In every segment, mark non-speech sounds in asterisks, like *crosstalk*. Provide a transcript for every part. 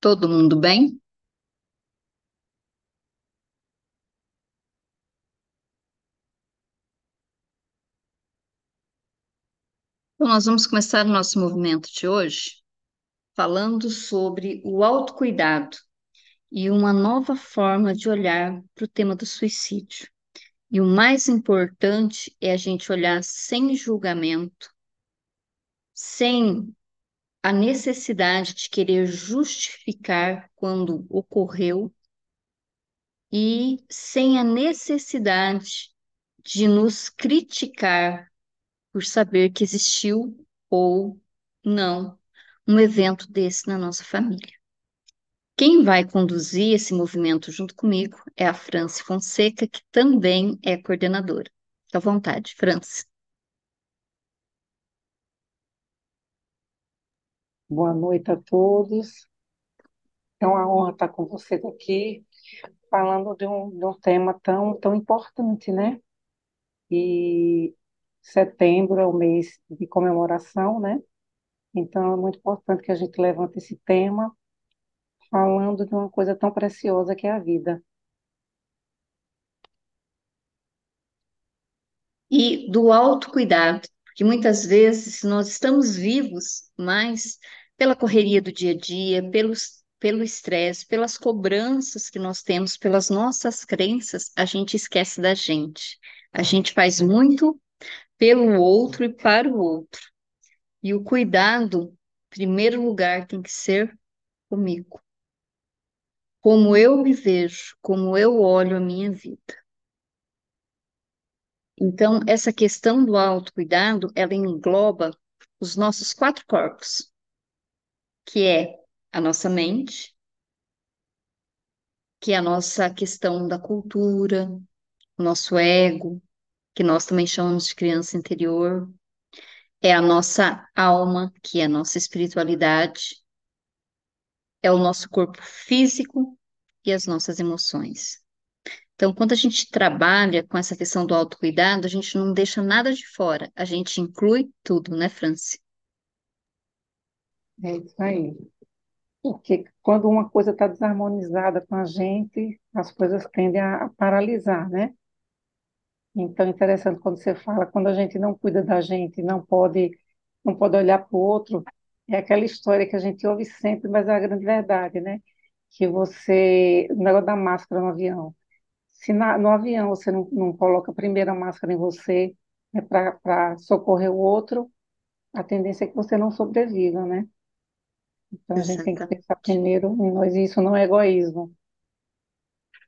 Todo mundo bem? Então, nós vamos começar o nosso movimento de hoje falando sobre o autocuidado e uma nova forma de olhar para o tema do suicídio. E o mais importante é a gente olhar sem julgamento, sem a necessidade de querer justificar quando ocorreu e sem a necessidade de nos criticar por saber que existiu ou não um evento desse na nossa família. Quem vai conduzir esse movimento junto comigo é a Franci Fonseca, que também é coordenadora. Fique à vontade, Franci. Boa noite a todos. É uma honra estar com vocês aqui, falando de um, de um tema tão, tão importante, né? E setembro é o mês de comemoração, né? Então é muito importante que a gente levante esse tema, falando de uma coisa tão preciosa que é a vida. E do autocuidado, porque muitas vezes nós estamos vivos, mas pela correria do dia a dia, pelos, pelo estresse, pelas cobranças que nós temos, pelas nossas crenças, a gente esquece da gente. A gente faz muito pelo outro e para o outro. E o cuidado, em primeiro lugar, tem que ser comigo. Como eu me vejo, como eu olho a minha vida. Então, essa questão do autocuidado, ela engloba os nossos quatro corpos, que é a nossa mente, que é a nossa questão da cultura, o nosso ego, que nós também chamamos de criança interior, é a nossa alma, que é a nossa espiritualidade, é o nosso corpo físico e as nossas emoções. Então, quando a gente trabalha com essa questão do autocuidado, a gente não deixa nada de fora, a gente inclui tudo, né, Franci? É isso aí. Porque quando uma coisa está desarmonizada com a gente, as coisas tendem a paralisar, né? Então, é interessante quando você fala, quando a gente não cuida da gente, não pode, não pode olhar para o outro, é aquela história que a gente ouve sempre, mas é a grande verdade, né? Que você, o negócio da máscara no avião. Se na, no avião você não, não coloca a primeira máscara em você, né, para socorrer o outro, a tendência é que você não sobreviva, né? Então, a gente tem que pensar primeiro em nós, e isso não é egoísmo.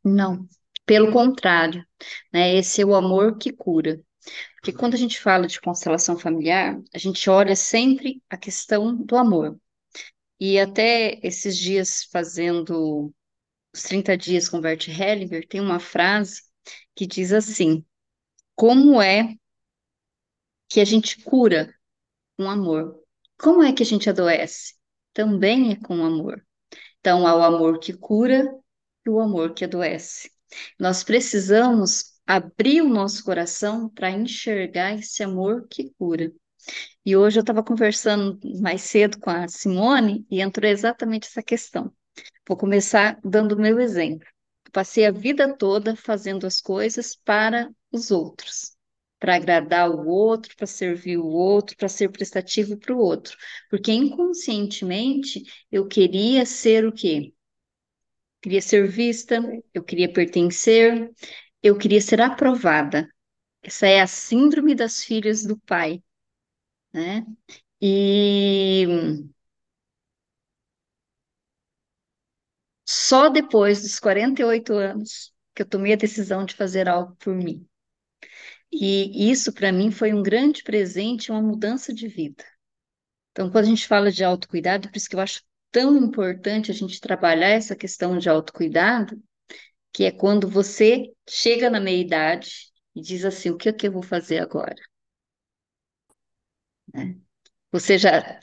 Não, pelo contrário, né? Esse é o amor que cura. Porque quando a gente fala de constelação familiar, a gente olha sempre a questão do amor. E até esses dias, fazendo os 30 dias com Bert Hellinger, tem uma frase que diz assim: Como é que a gente cura com amor? Como é que a gente adoece? Também é com amor. Então, há o amor que cura e o amor que adoece. Nós precisamos abrir o nosso coração para enxergar esse amor que cura. E hoje eu estava conversando mais cedo com a Simone e entrou exatamente essa questão. Vou começar dando o meu exemplo. Eu passei a vida toda fazendo as coisas para os outros, para agradar o outro, para servir o outro, para ser prestativo para o outro, porque inconscientemente eu queria ser o quê? Queria ser vista, eu queria pertencer, eu queria ser aprovada. Essa é a síndrome das filhas do pai, né? E só depois dos 48 anos que eu tomei a decisão de fazer algo por mim. E isso, para mim, foi um grande presente, uma mudança de vida. Então, quando a gente fala de autocuidado, por isso que eu acho tão importante a gente trabalhar essa questão de autocuidado, que é quando você chega na meia-idade e diz assim: o que é que eu vou fazer agora? Né? Você já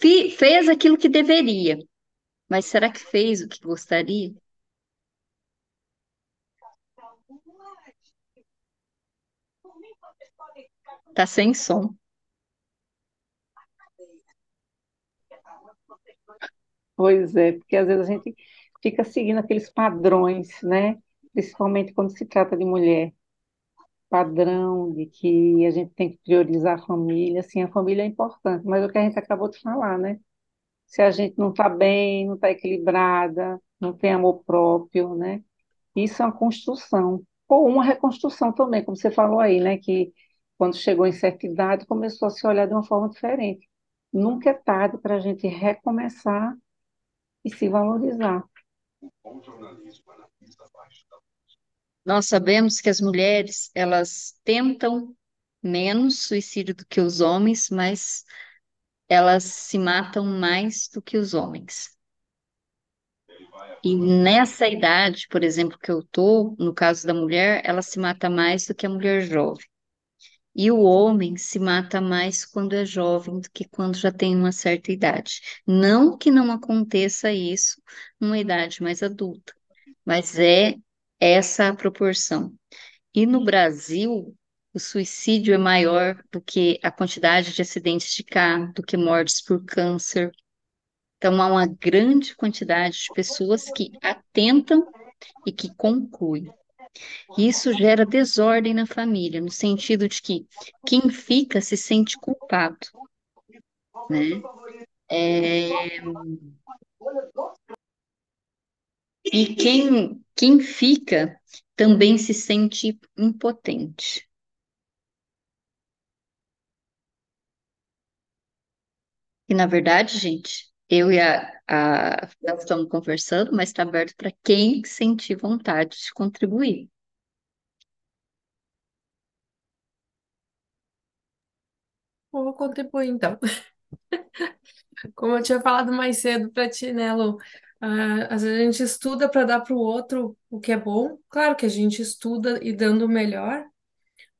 fez aquilo que deveria, mas será que fez o que gostaria? Tá sem som. Pois é, porque às vezes a gente fica seguindo aqueles padrões, né? Principalmente quando se trata de mulher. Padrão de que a gente tem que priorizar a família. Sim, a família é importante, mas é o que a gente acabou de falar, né? Se a gente não está bem, não está equilibrada, não tem amor próprio, né? Isso é uma construção. Ou uma reconstrução também, como você falou aí, né? Que quando chegou em certa idade, começou a se olhar de uma forma diferente. Nunca é tarde para a gente recomeçar e se valorizar. Nós sabemos que as mulheres, elas tentam menos suicídio do que os homens, mas elas se matam mais do que os homens. E nessa idade, por exemplo, que eu tô, no caso da mulher, ela se mata mais do que a mulher jovem. E o homem se mata mais quando é jovem do que quando já tem uma certa idade. Não que não aconteça isso numa idade mais adulta, mas é essa a proporção. E no Brasil, o suicídio é maior do que a quantidade de acidentes de carro, do que mortes por câncer. Então, há uma grande quantidade de pessoas que atentam e que concluem. Isso gera desordem na família, no sentido de que quem fica se sente culpado, né? É, E quem, quem fica também se sente impotente. E na verdade, gente, eu e a, a nós estamos conversando, mas está aberto para quem sentir vontade de contribuir. Vou contribuir então. *laughs* Como eu tinha falado mais cedo para ti, né, Lu? Ah, às vezes a gente estuda para dar para o outro o que é bom. Claro que a gente estuda e dando o melhor,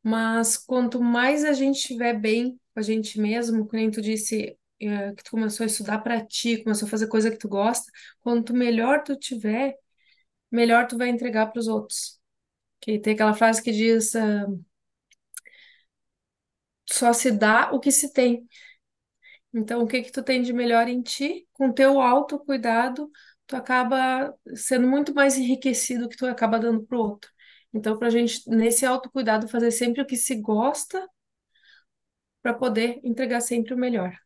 mas quanto mais a gente estiver bem com a gente mesmo, como tu disse, eh, que tu começou a estudar para ti, começou a fazer coisa que tu gosta, quanto melhor tu tiver, melhor tu vai entregar para os outros. Que tem aquela frase que diz, ah, só se dá o que se tem. Então, o que que tu tem de melhor em ti? Com teu autocuidado, tu acaba sendo muito mais enriquecido que tu acaba dando pro outro. Então, pra gente, nesse autocuidado, fazer sempre o que se gosta para poder entregar sempre o melhor.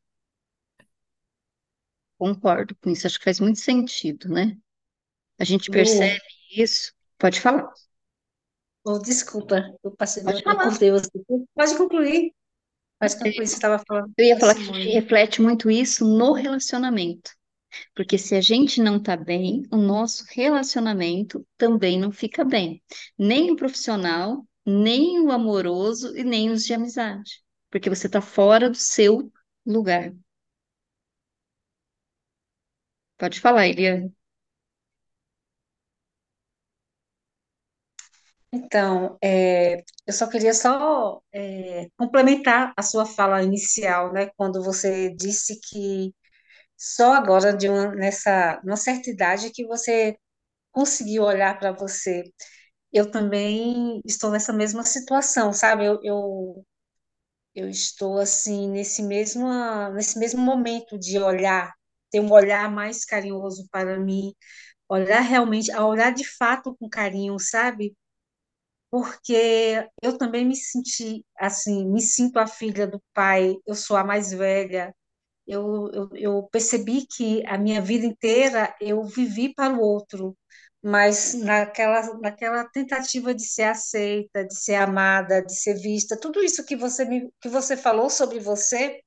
Concordo com isso, acho que faz muito sentido, né? A gente Lu, percebe isso. Pode falar, oh, desculpa, eu passei, pode eu cortei você. Pode concluir, pode concluir, você estava falando Eu ia falar que a gente reflete muito isso no relacionamento. Porque se a gente não está bem, o nosso relacionamento também não fica bem. Nem o profissional, nem o amoroso e nem os de amizade. Porque você está fora do seu lugar. Pode falar, Eliane. Então, é, eu só queria só é, complementar a sua fala inicial, né, quando você disse que só agora, de uma, nessa, numa certa idade, que você conseguiu olhar para você. Eu também estou nessa mesma situação, sabe? Eu, eu, eu estou, assim, nesse mesmo, nesse mesmo momento de olhar, ter um olhar mais carinhoso para mim, olhar realmente, a olhar de fato com carinho, sabe? porque eu também me senti assim, me sinto a filha do pai, eu sou a mais velha. Eu, eu, eu percebi que a minha vida inteira eu vivi para o outro, mas naquela, naquela tentativa de ser aceita, de ser amada, de ser vista, tudo isso que você me, que você falou sobre você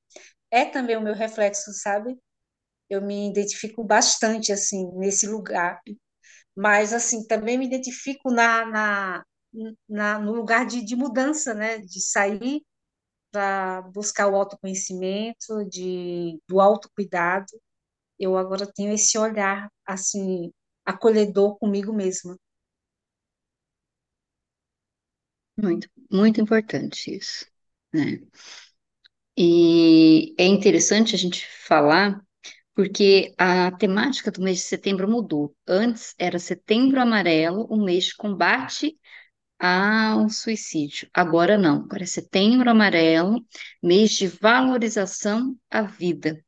é também o meu reflexo, sabe? Eu me identifico bastante assim nesse lugar mas assim também me identifico na, na, na no lugar de, de mudança, né? De sair para buscar o autoconhecimento, de, do autocuidado. Eu agora tenho esse olhar assim acolhedor comigo mesma. Muito, muito importante isso, né? E é interessante a gente falar, porque a temática do mês de setembro mudou. Antes era Setembro Amarelo, o mês de combate ao suicídio. Agora não, agora é Setembro Amarelo, mês de valorização à vida.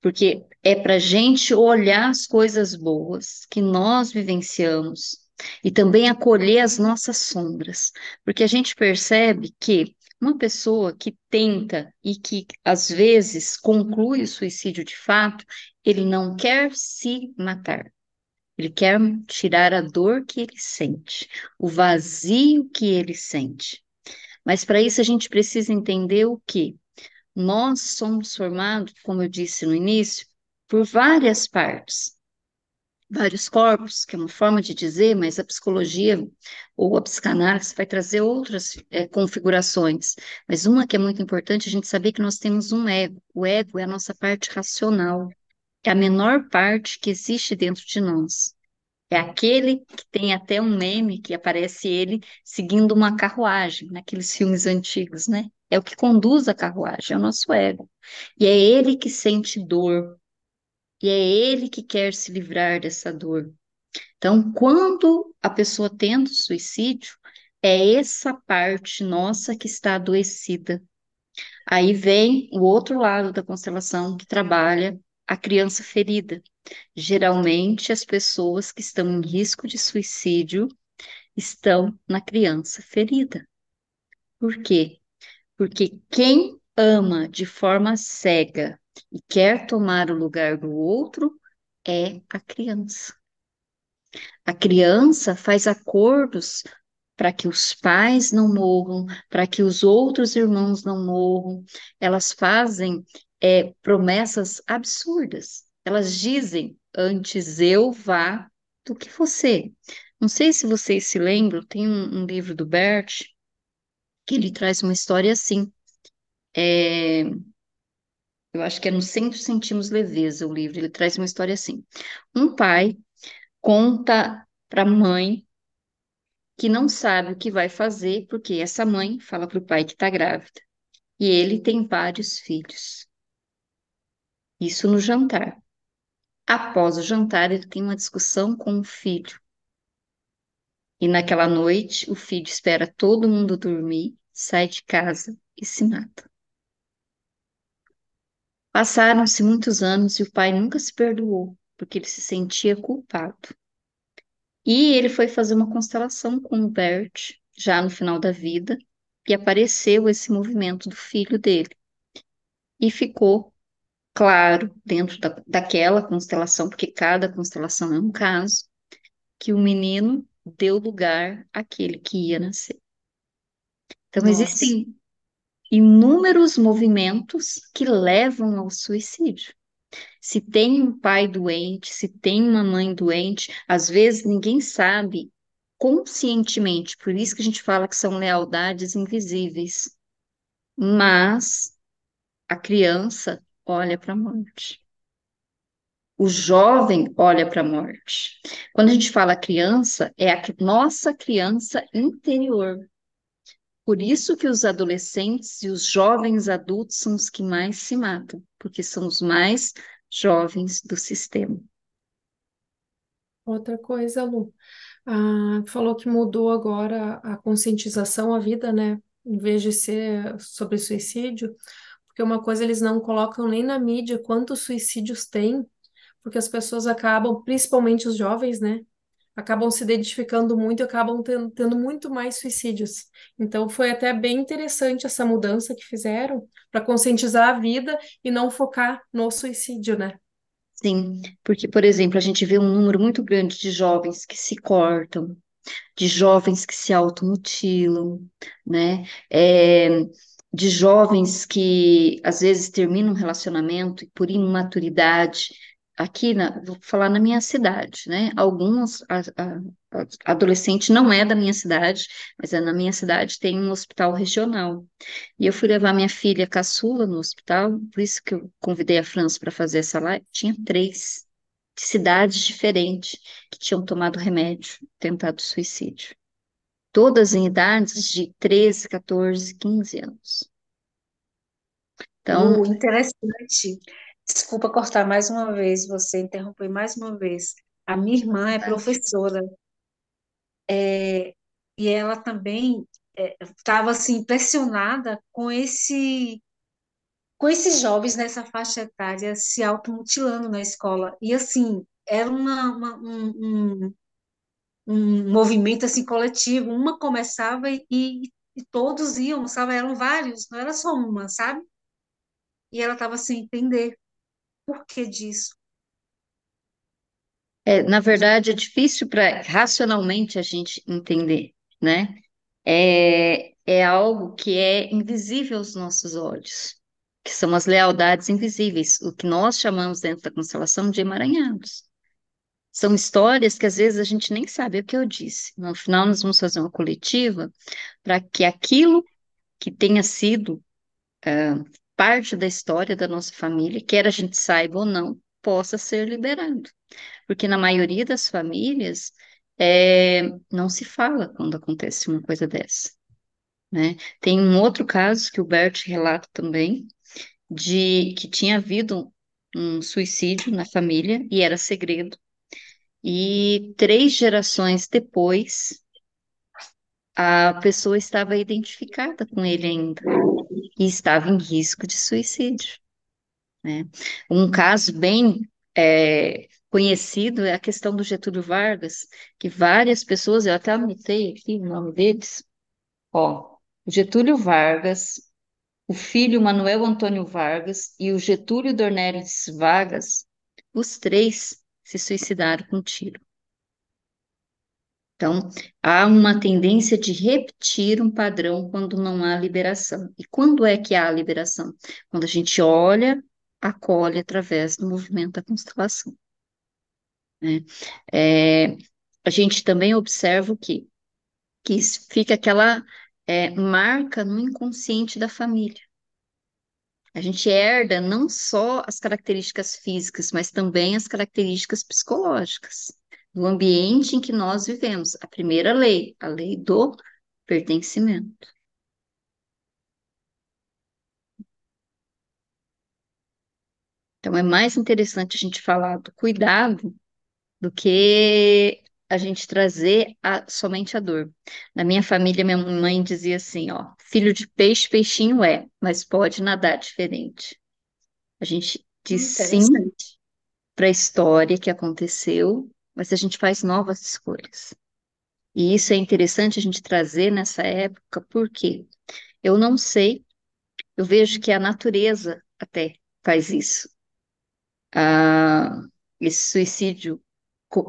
porque é para a gente olhar as coisas boas que nós vivenciamos e também acolher as nossas sombras, porque a gente percebe que uma pessoa que tenta e que às vezes conclui o suicídio de fato, ele não quer se matar. Ele quer tirar a dor que ele sente, o vazio que ele sente. Mas para isso a gente precisa entender o que nós somos formados, como eu disse no início, por várias partes, vários corpos, que é uma forma de dizer, mas a psicologia ou a psicanálise vai trazer outras é, configurações. Mas uma que é muito importante, a gente saber que nós temos um ego. O ego é a nossa parte racional, é a menor parte que existe dentro de nós. É aquele que tem até um meme que aparece ele seguindo uma carruagem, naqueles filmes antigos, né? É o que conduz a carruagem, é o nosso ego. E é ele que sente dor. E é ele que quer se livrar dessa dor. Então, quando a pessoa tenta o suicídio, é essa parte nossa que está adoecida. Aí vem o outro lado da constelação que trabalha a criança ferida. Geralmente, as pessoas que estão em risco de suicídio estão na criança ferida. Por quê? Porque quem ama de forma cega e quer tomar o lugar do outro é a criança. A criança faz acordos para que os pais não morram, para que os outros irmãos não morram. Elas fazem é, promessas absurdas. Elas dizem: antes eu vá do que você. Não sei se vocês se lembram, tem um, um livro do Bert que ele traz uma história assim. É, eu acho que é no 100 centímetros leveza o livro. Ele traz uma história assim. Um pai conta para a mãe que não sabe o que vai fazer, porque essa mãe fala para o pai que está grávida. E ele tem vários filhos. Isso no jantar. Após o jantar, ele tem uma discussão com o filho. E naquela noite, o filho espera todo mundo dormir, sai de casa e se mata. Passaram-se muitos anos e o pai nunca se perdoou, porque ele se sentia culpado. E ele foi fazer uma constelação com o Bert, já no final da vida, e apareceu esse movimento do filho dele. E ficou claro, dentro da, daquela constelação, porque cada constelação é um caso, que o menino deu lugar àquele que ia nascer. Então, Nossa. existem inúmeros movimentos que levam ao suicídio. Se tem um pai doente, se tem uma mãe doente, às vezes ninguém sabe conscientemente, por isso que a gente fala que são lealdades invisíveis. Mas a criança olha para a morte. O jovem olha para a morte. Quando a gente fala criança, é a nossa criança interior. Por isso que os adolescentes e os jovens adultos são os que mais se matam, porque são os mais jovens do sistema. Outra coisa, Lu, ah, falou que mudou agora a conscientização, a vida, né? Em vez de ser sobre suicídio, porque uma coisa eles não colocam nem na mídia quantos suicídios tem, porque as pessoas acabam, principalmente os jovens, né? Acabam se identificando muito e acabam tendo, tendo muito mais suicídios. Então foi até bem interessante essa mudança que fizeram para conscientizar a vida e não focar no suicídio, né? Sim, porque, por exemplo, a gente vê um número muito grande de jovens que se cortam, de jovens que se automutilam, né? É, de jovens que às vezes terminam um relacionamento e por imaturidade, aqui na, vou falar na minha cidade, né? Alguns a, a, a, adolescente não é da minha cidade, mas é na minha cidade tem um hospital regional. E eu fui levar minha filha caçula no hospital, por isso que eu convidei a França para fazer essa live. Tinha três de cidades diferentes que tinham tomado remédio, tentado suicídio todas em idades de 13, 14, 15 anos. Então, O interessante, desculpa cortar mais uma vez, você interrompeu mais uma vez. A minha irmã é professora, é, e ela também estava assim impressionada com esse com esses jovens nessa faixa etária se automutilando na escola. E assim, era uma, uma- um, um, um movimento assim coletivo. Uma começava e, e todos iam, sabe? Eram vários, não era só uma, sabe? E ela estava sem entender por que disso. É, na verdade, é difícil para racionalmente a gente entender, né? É, é algo que é invisível aos nossos olhos, que são as lealdades invisíveis, o que nós chamamos dentro da constelação de emaranhados. São histórias que às vezes a gente nem sabe é o que eu disse. No final, nós vamos fazer uma coletiva para que aquilo que tenha sido ah, parte da história da nossa família, quer a gente saiba ou não, possa ser liberado. Porque na maioria das famílias, é, não se fala quando acontece uma coisa dessa, né? Tem um outro caso que o Bert relata também, de que tinha havido um suicídio na família e era segredo. E três gerações depois, a pessoa estava identificada com ele ainda e estava em risco de suicídio, né? Um caso bem é, conhecido é a questão do Getúlio Vargas, que várias pessoas, eu até anotei aqui o nome deles, ó, Getúlio Vargas, o filho Manuel Antônio Vargas e o Getúlio Dornelles Vargas, os três se suicidaram com tiro. Então, há uma tendência de repetir um padrão quando não há liberação. E quando é que há liberação? Quando a gente olha, acolhe através do movimento da constelação. né? É, a gente também observa o que, que fica aquela é, marca no inconsciente da família. A gente herda não só as características físicas, mas também as características psicológicas do ambiente em que nós vivemos. A primeira lei, a lei do pertencimento. Então, é mais interessante a gente falar do cuidado do que a gente trazer a- somente a dor. Na minha família, minha mãe dizia assim, ó, filho de peixe, peixinho é, mas pode nadar diferente. A gente diz sim para a história que aconteceu, mas a gente faz novas escolhas. E isso é interessante a gente trazer nessa época, porque eu não sei, eu vejo que a natureza até faz isso. Ah, esse suicídio,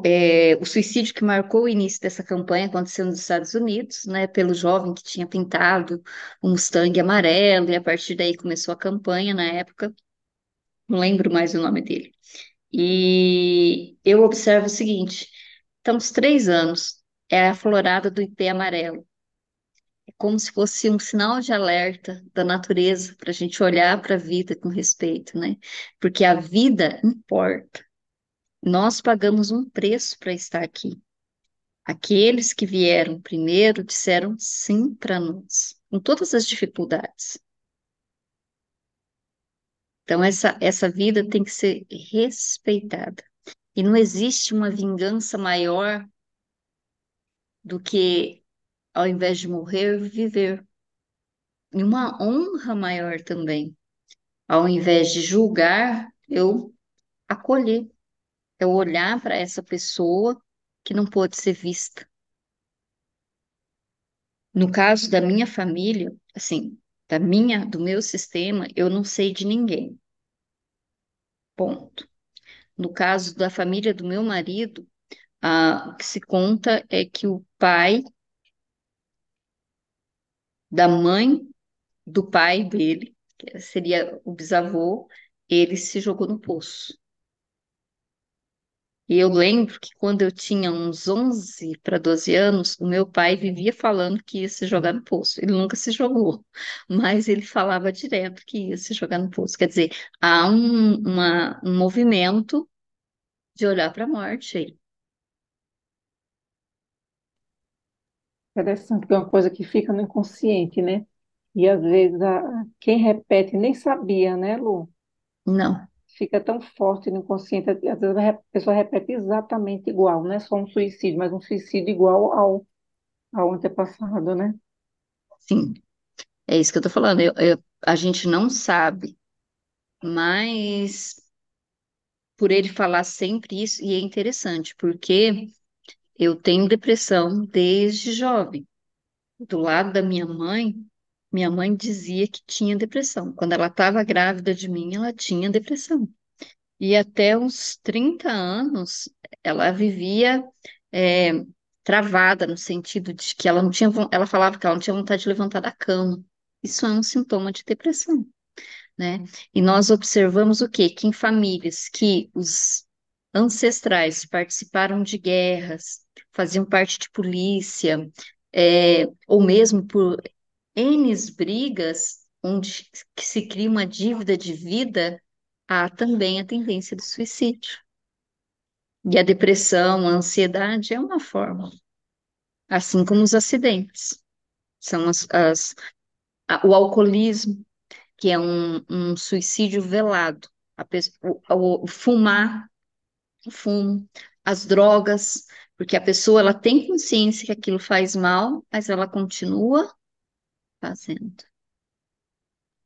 é, o suicídio que marcou o início dessa campanha aconteceu nos Estados Unidos, né, pelo jovem que tinha pintado o Mustang amarelo, e a partir daí começou a campanha na época, não lembro mais o nome dele. E eu observo o seguinte: estamos três anos, é a florada do ipê amarelo. É como se fosse um sinal de alerta da natureza para a gente olhar para a vida com respeito, né? Porque a vida importa. Nós pagamos um preço para estar aqui. Aqueles que vieram primeiro disseram sim para nós, com todas as dificuldades. Então, essa, essa vida tem que ser respeitada. E não existe uma vingança maior do que, ao invés de morrer, viver. E uma honra maior também. Ao invés de julgar, eu acolher. Eu olhar para essa pessoa que não pôde ser vista. No caso da minha família, assim, da minha, do meu sistema, eu não sei de ninguém. Ponto. No caso da família do meu marido, ah, o que se conta é que o pai da mãe do pai dele, que seria o bisavô, ele se jogou no poço. E eu lembro que quando eu tinha uns 11 para 12 anos, o meu pai vivia falando que ia se jogar no poço. Ele nunca se jogou, *laughs* mas ele falava direto que ia se jogar no poço. Quer dizer, há um, uma- um movimento de olhar para a morte aí. Interessante, que é uma coisa que fica no inconsciente, né? E às vezes a, quem repete nem sabia, né, Lu? Não, Fica tão forte no inconsciente, às vezes a pessoa repete exatamente igual, não é só um suicídio, mas um suicídio igual ao, ao antepassado, né? sim, é isso que eu tô falando. Eu- eu- a gente não sabe mas por ele falar sempre isso, e é interessante, porque eu tenho depressão desde jovem. Do lado da minha mãe, minha mãe dizia que tinha depressão. Quando ela estava grávida de mim, ela tinha depressão. E até uns 30 anos, ela vivia é, travada, no sentido de que ela não tinha, ela falava que ela não tinha vontade de levantar da cama. Isso é um sintoma de depressão, né? E nós observamos o quê? Que em famílias que os ancestrais participaram de guerras, faziam parte de polícia, é, ou mesmo por N brigas, onde se cria uma dívida de vida, há também a tendência do suicídio. E a depressão, a ansiedade é uma forma, assim como os acidentes. São as, as- a- o alcoolismo, que é um, um suicídio velado. O, o fumar, o fumo, as drogas, porque a pessoa ela tem consciência que aquilo faz mal, mas ela continua fazendo.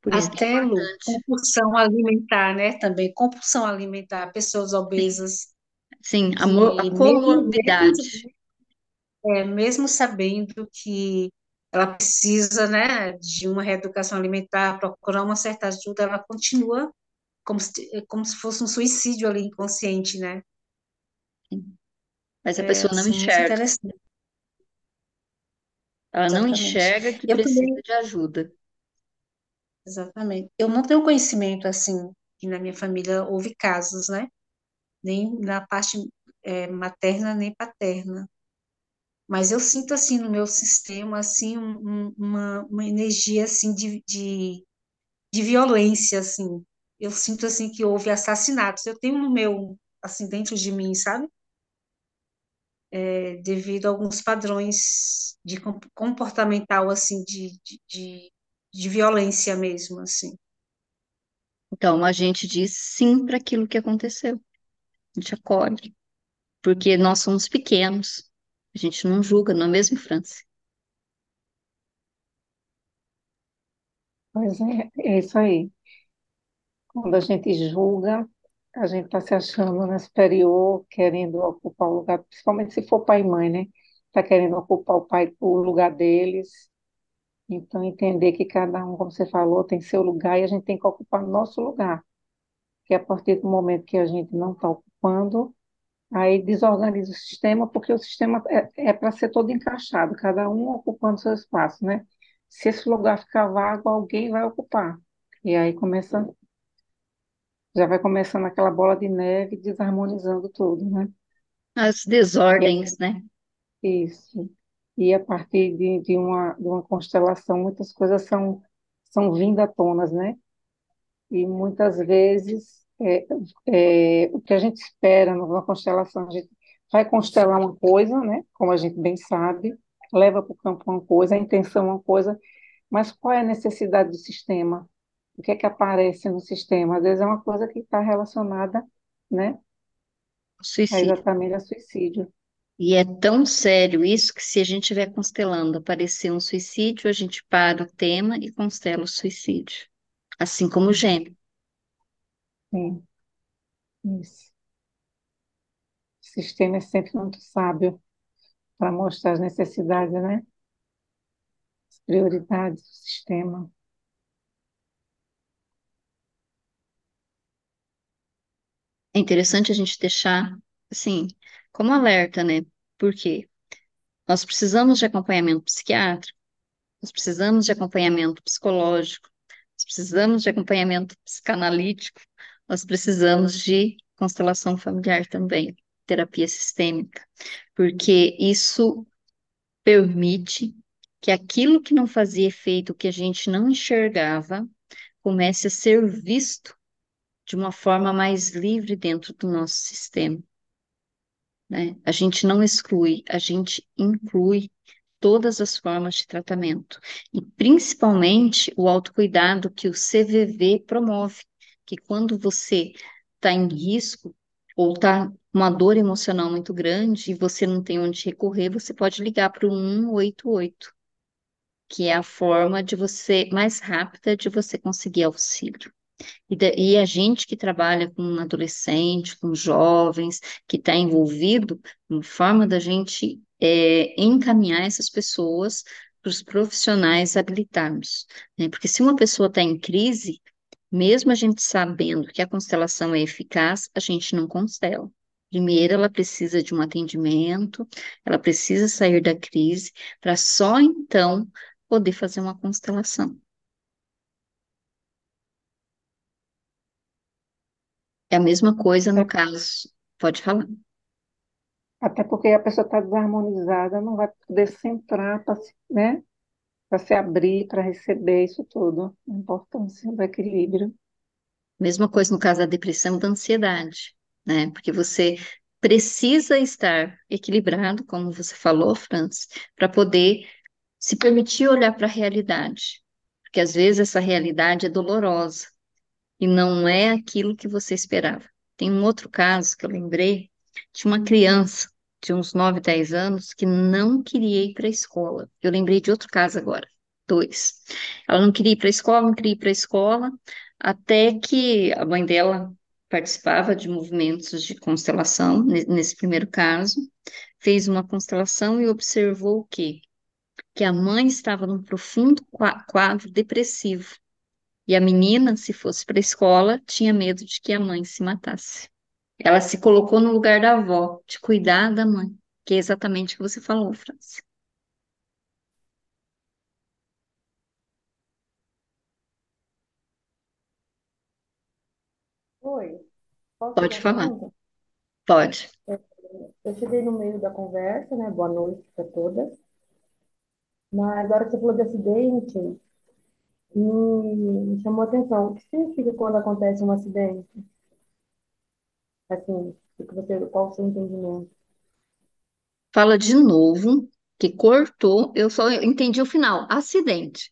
Por isso que é Até, Lu, importante. compulsão alimentar, né? Também compulsão alimentar, pessoas obesas sim, a, mo- a que mesmo, comorbidade. é, mesmo sabendo que ela precisa, né, de uma reeducação alimentar, procurar uma certa ajuda, ela continua como se, é como se fosse um suicídio ali inconsciente, né? Mas a É, pessoa não assim, muito enxerga. interessante, Ela não exatamente. enxerga que Eu precisa também, de ajuda. exatamente. Eu não tenho conhecimento, assim, que na minha família houve casos, né? Nem na parte, é, materna, nem paterna. Mas eu sinto, assim, no meu sistema, assim, um- um- uma, uma energia, assim, de, de, de violência, assim. Eu sinto, assim, que houve assassinatos. Eu tenho no meu, assim, dentro de mim, sabe? É, devido a alguns padrões de com- comportamental, assim, de, de, de, violência mesmo, assim. Então, a gente diz sim para aquilo que aconteceu. A gente acolhe, porque nós somos pequenos. A gente não julga, não é mesmo, Franci? Pois é, é isso aí. Quando a gente julga, a gente está se achando né, superior, querendo ocupar o lugar, principalmente se for pai e mãe, né? Está querendo ocupar o pai, o lugar deles. Então, entender que cada um, como você falou, tem seu lugar e a gente tem que ocupar nosso lugar. Que a partir do momento que a gente não está ocupando, aí desorganiza o sistema, porque o sistema é, é para ser todo encaixado, cada um ocupando seu espaço, né? Se esse lugar ficar vago, alguém vai ocupar. E aí começa já vai começando aquela bola de neve desarmonizando tudo, né? As E é desordens, né? isso. E a partir de, de uma, de uma constelação, muitas coisas são, são vindo à tona, né? E muitas vezes é, é, o que a gente espera numa constelação, a gente vai constelar uma coisa, né? Como a gente bem sabe, leva para o campo uma coisa, a intenção é uma coisa, mas qual é a necessidade do sistema? O que é que aparece no sistema? Às vezes é uma coisa que está relacionada, né? É Suicídio. exatamente a suicídio. E é tão sério isso que se a gente estiver constelando aparecer um suicídio, a gente para o tema e constela o suicídio. Assim como o gêmeo. Sim, isso. O sistema é sempre muito sábio para mostrar as necessidades, né? As prioridades do sistema. É interessante a gente deixar, assim, como alerta, né? Por quê? Nós precisamos de acompanhamento psiquiátrico, nós precisamos de acompanhamento psicológico, nós precisamos de acompanhamento psicanalítico, nós precisamos de constelação familiar também, terapia sistêmica, porque isso permite que aquilo que não fazia efeito, que a gente não enxergava, comece a ser visto de uma forma mais livre dentro do nosso sistema, né? A gente não exclui, a gente inclui todas as formas de tratamento e principalmente o autocuidado que o CVV promove, que quando você está em risco ou está uma dor emocional muito grande e você não tem onde recorrer, você pode ligar para o 188 que é a forma de você mais rápida de você conseguir auxílio. E, da- e a gente que trabalha com adolescente, com jovens, que está envolvido, uma forma da gente é, encaminhar essas pessoas para os profissionais habilitados, né? Porque se uma pessoa está em crise, mesmo a gente sabendo que a constelação é eficaz, a gente não constela. Primeiro, ela precisa de um atendimento, ela precisa sair da crise, para só então poder fazer uma constelação. É a mesma coisa no caso, pode falar. Até porque a pessoa está desarmonizada, não vai poder centrar para se, né, para se abrir, para receber isso tudo. A importância do equilíbrio. Mesma coisa no caso da depressão e da ansiedade, né? Porque você precisa estar equilibrado, como você falou, Francis, para poder se permitir olhar para a realidade. Porque às vezes essa realidade é dolorosa e não é aquilo que você esperava. Tem um outro caso que eu lembrei de uma criança de uns 9, 10 anos que não queria ir para a escola. Eu lembrei de outro caso agora, dois. Ela não queria ir para a escola, não queria ir para a escola, até que a mãe dela participava de movimentos de constelação, ne- nesse primeiro caso, fez uma constelação e observou o quê? Que a mãe estava num profundo qua- quadro depressivo. E a menina, se fosse para a escola, tinha medo de que a mãe se matasse. Ela se colocou no lugar da avó, de cuidar da mãe, que é exatamente o que você falou, França. Oi, posso Pode falar, pode. Eu cheguei no meio da conversa, né? Boa noite para todas. Mas a hora que você falou de acidente, me, chamou a atenção. O que significa quando acontece um acidente? Assim, o que você, qual o seu entendimento? Fala de novo, que cortou, eu só entendi o final. Acidente.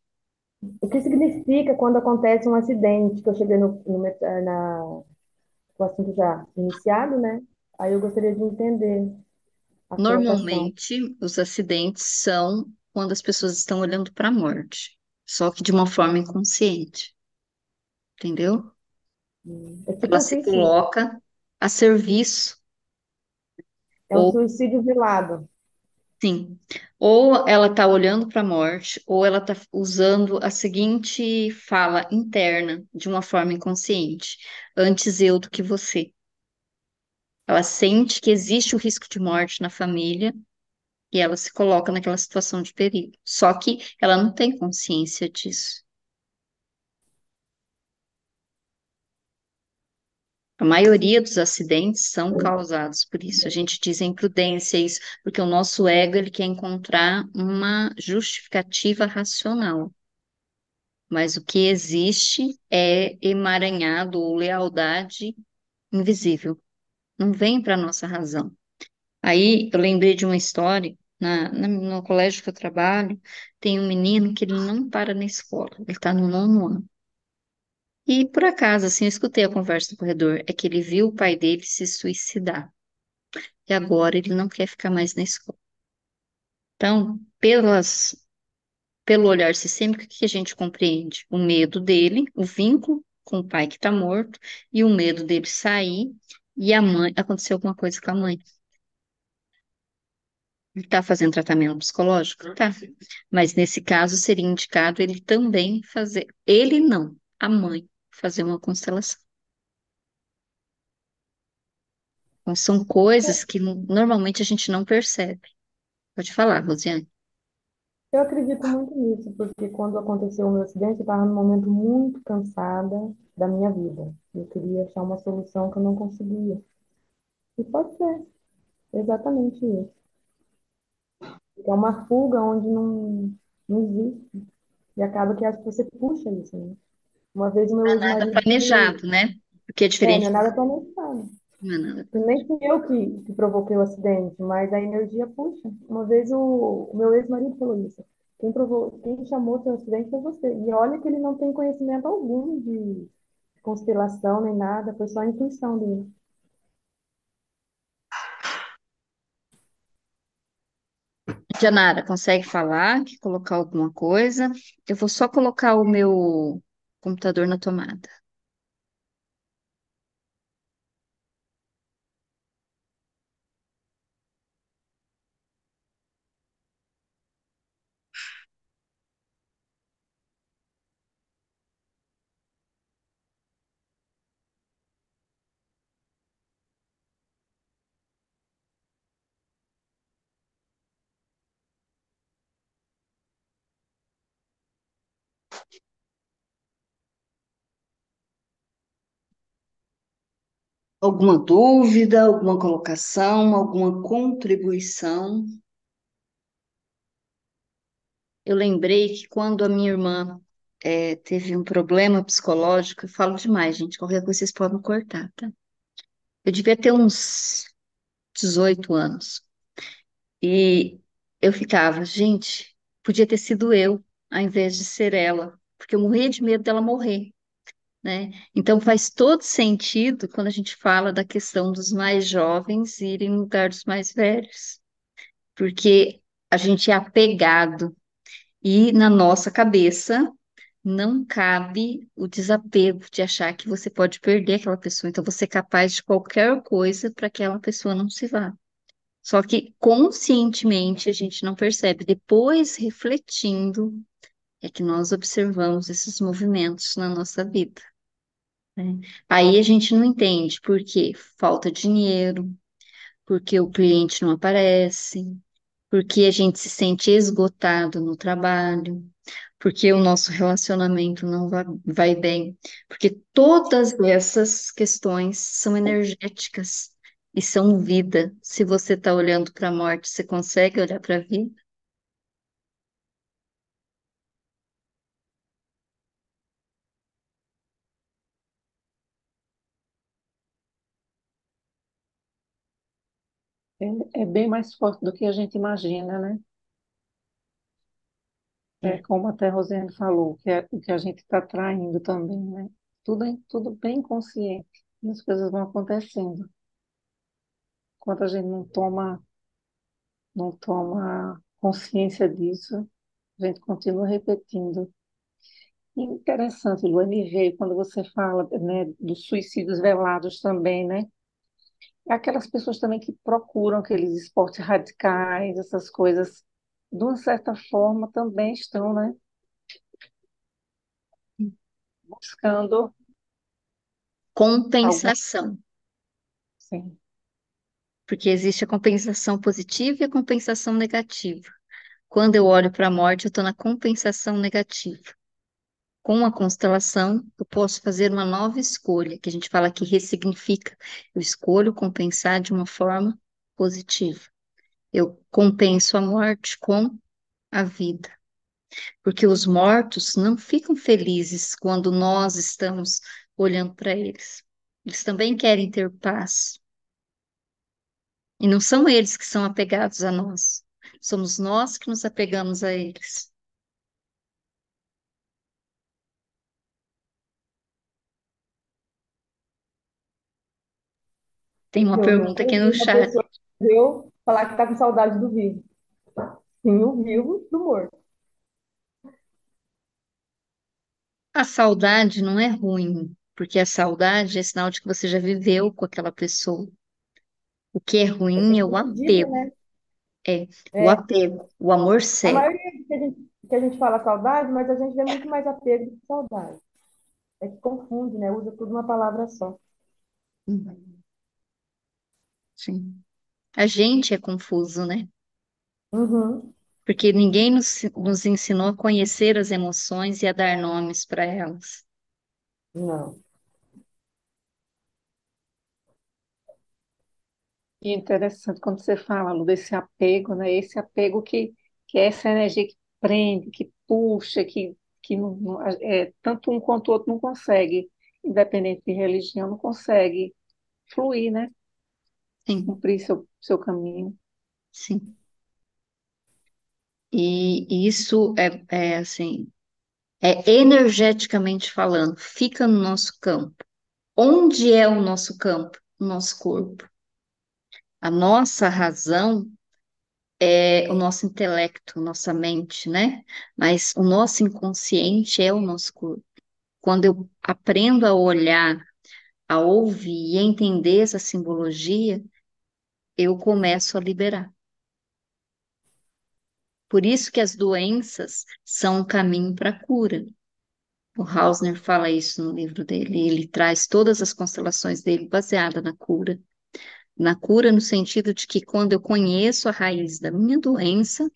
O que significa quando acontece um acidente? Que eu cheguei no, no, na, o assunto já iniciado, né? Aí eu gostaria de entender. Normalmente, os acidentes são quando as pessoas estão olhando para a morte, só que de uma forma inconsciente, entendeu? É tipo Ela um se coloca a serviço, É um ou suicídio velado. sim, ou ela está olhando para a morte, ou ela está usando a seguinte fala interna de uma forma inconsciente: antes eu do que você. Ela sente que existe o risco de morte na família e ela se coloca naquela situação de perigo. Só que ela não tem consciência disso. A maioria dos acidentes são causados por isso. A gente diz imprudência isso, porque o nosso ego ele quer encontrar uma justificativa racional. Mas o que existe é emaranhado ou lealdade invisível. Não vem para a nossa razão. Aí eu lembrei de uma história. Na, no colégio que eu trabalho, tem um menino que ele não para na escola, ele está no nono ano. E por acaso, assim, eu escutei a conversa no corredor, é que ele viu o pai dele se suicidar. E agora ele não quer ficar mais na escola. Então, pelas, pelo olhar sistêmico, o que a gente compreende? O medo dele, o vínculo com o pai que está morto, e o medo dele sair, e a mãe, aconteceu alguma coisa com a mãe. Ele está fazendo tratamento psicológico? Tá. Mas nesse caso seria indicado ele também fazer, ele não, a mãe, fazer uma constelação. Então, são coisas que no- normalmente a gente não percebe. Pode falar, Rosiane. Eu acredito muito nisso, porque quando aconteceu o meu acidente, eu estava num momento muito cansada da minha vida. Eu queria achar uma solução que eu não conseguia. E pode ser exatamente isso. É uma fuga onde não, não existe. E acaba que acho que você puxa isso, né? Uma vez o meu Nada ex-marido, planejado, né? Porque é é, não diferente. é nada planejado. Não é nada. Nem fui eu que, que provoquei o acidente, mas a energia puxa. Uma vez o, o meu ex-marido falou isso. Quem, provou, quem chamou seu acidente foi você. E olha que ele não tem conhecimento algum de constelação nem nada, foi só a intuição dele. Janara, consegue falar? Quer colocar alguma coisa? Eu vou só colocar o meu computador na tomada. Alguma dúvida, alguma colocação, alguma contribuição? Eu lembrei que quando a minha irmã eh, teve um problema psicológico, eu falo demais, gente, qualquer coisa vocês podem cortar, tá? Eu devia ter uns 18 anos. E eu ficava, gente, podia ter sido eu, ao invés de ser ela, porque eu morria de medo dela morrer, né? Então faz todo sentido quando a gente fala da questão dos mais jovens irem no lugar dos mais velhos, porque a gente é apegado e na nossa cabeça não cabe o desapego de achar que você pode perder aquela pessoa, então você é capaz de qualquer coisa para que aquela pessoa não se vá. Só que conscientemente a gente não percebe. Depois, refletindo, é que nós observamos esses movimentos na nossa vida. Né? Aí a gente não entende por quê? Falta dinheiro, porque o cliente não aparece, porque a gente se sente esgotado no trabalho, porque o nosso relacionamento não vai, vai bem, porque todas essas questões são energéticas e são vida. Se você está olhando para a morte, você consegue olhar para a vida? É, é bem mais forte do que a gente imagina, né? É como até a Rosiane falou, que é o que a gente está traindo também, né? Tudo, é- tudo bem consciente. E as coisas vão acontecendo. Enquanto a gente não toma, não toma consciência disso, a gente continua repetindo. E interessante, Lu, me veio quando você fala, né, dos suicídios velados também, né? Aquelas pessoas também que procuram aqueles esportes radicais, essas coisas, de uma certa forma também estão, né, buscando alguma, Compensação, sim, porque existe a compensação positiva e a compensação negativa. Quando eu olho para a morte, eu estou na compensação negativa. Com a constelação, eu posso fazer uma nova escolha, que a gente fala que ressignifica. Eu escolho compensar de uma forma positiva. Eu compenso a morte com a vida. Porque os mortos não ficam felizes quando nós estamos olhando para eles. Eles também querem ter paz. E não são eles que são apegados a nós. Somos nós que nos apegamos a eles. Tem uma Eu pergunta aqui no chat. morreu falar que tá com saudade do vivo. Sim, o vivo do morto. A saudade não é ruim, porque a saudade é sinal de que você já viveu com aquela pessoa. O que é É ruim é o sentido, apego, né? é o É, apego, o amor a cego. maioria que a gente, que a gente fala saudade, mas a gente vê muito mais apego do que saudade. É que confunde, né? Usa tudo uma palavra só. Uhum, Sim. A gente é confuso, né? Uhum. Porque ninguém nos, nos ensinou a conhecer as emoções e a dar nomes para elas. Não. E é interessante quando você fala, Lu, desse apego, né? Esse apego que, que é essa energia que prende, que puxa, que, que não, não- é, tanto um quanto o outro não consegue, independente de religião, não consegue fluir, né? Sim, Cumprir seu, seu caminho. sim. E isso é, é assim, é energeticamente falando, fica no nosso campo. Onde é o nosso campo? O nosso corpo. A nossa razão é o nosso intelecto, nossa mente, né? Mas o nosso inconsciente é o nosso corpo. Quando eu aprendo a olhar, a ouvir e entender essa simbologia, eu começo a liberar. Por isso que as doenças são um caminho para a cura. O Hausner fala isso no livro dele. Ele traz todas as constelações dele baseada na cura. Na cura, no sentido de que quando eu conheço a raiz da minha doença,